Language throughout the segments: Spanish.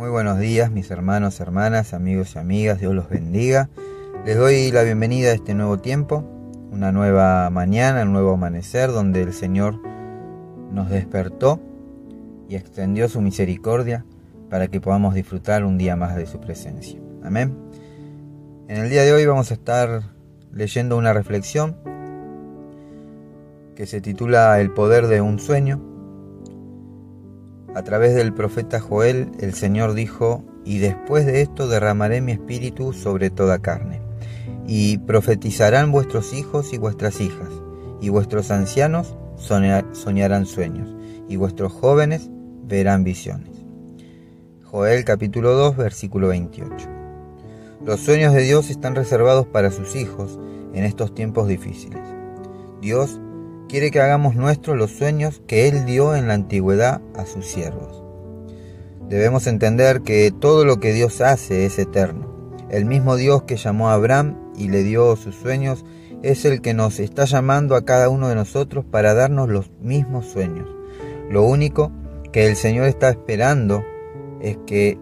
Muy buenos días mis hermanos, hermanas, amigos y amigas, Dios los bendiga. Les doy la bienvenida a este nuevo tiempo, una nueva mañana, un nuevo amanecer donde el Señor nos despertó y extendió su misericordia para que podamos disfrutar un día más de su presencia. Amén. En el día de hoy vamos a estar leyendo una reflexión que se titula El poder de un sueño. A través del profeta Joel, el Señor dijo, y después de esto derramaré mi espíritu sobre toda carne, y profetizarán vuestros hijos y vuestras hijas, y vuestros ancianos soñarán sueños, y vuestros jóvenes verán visiones. Joel capítulo 2 versículo 28. Los sueños de Dios están reservados para sus hijos en estos tiempos difíciles. Dios quiere que hagamos nuestros los sueños que Él dio en la antigüedad a sus siervos. Debemos entender que todo lo que Dios hace es eterno. El mismo Dios que llamó a Abraham y le dio sus sueños es el que nos está llamando a cada uno de nosotros para darnos los mismos sueños. Lo único que el Señor está esperando es que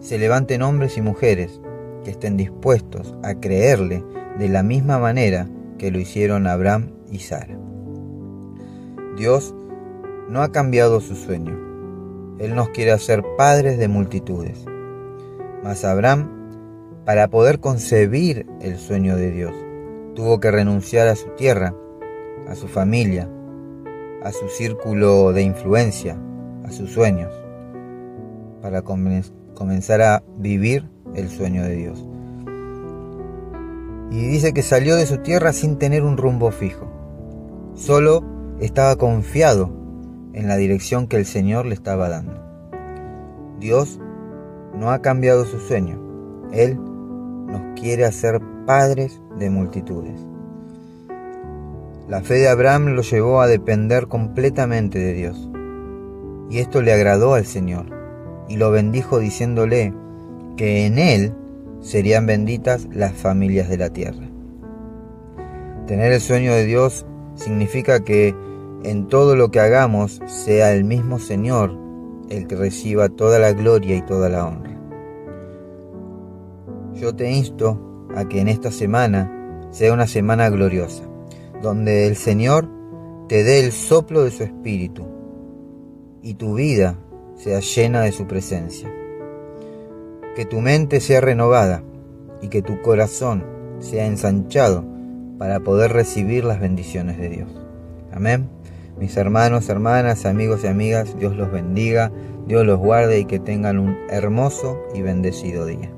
se levanten hombres y mujeres que estén dispuestos a creerle de la misma manera que lo hicieron Abraham y Sara. Dios no ha cambiado su sueño. Él nos quiere hacer padres de multitudes. Mas Abraham, para poder concebir el sueño de Dios, tuvo que renunciar a su tierra, a su familia, a su círculo de influencia, a sus sueños, para comenzar a vivir el sueño de Dios. Y dice que salió de su tierra sin tener un rumbo fijo. Solo estaba confiado en la dirección que el Señor le estaba dando. Dios no ha cambiado su sueño. Él nos quiere hacer padres de multitudes. La fe de Abraham lo llevó a depender completamente de Dios. Y esto le agradó al Señor y lo bendijo diciéndole que en Él serían benditas las familias de la tierra. Tener el sueño de Dios significa que en todo lo que hagamos sea el mismo Señor el que reciba toda la gloria y toda la honra. Yo te insto a que en esta semana sea una semana gloriosa, donde el Señor te dé el soplo de su espíritu y tu vida sea llena de su presencia. Que tu mente sea renovada y que tu corazón sea ensanchado para poder recibir las bendiciones de Dios. Amén. Mis hermanos, hermanas, amigos y amigas, Dios los bendiga, Dios los guarde y que tengan un hermoso y bendecido día.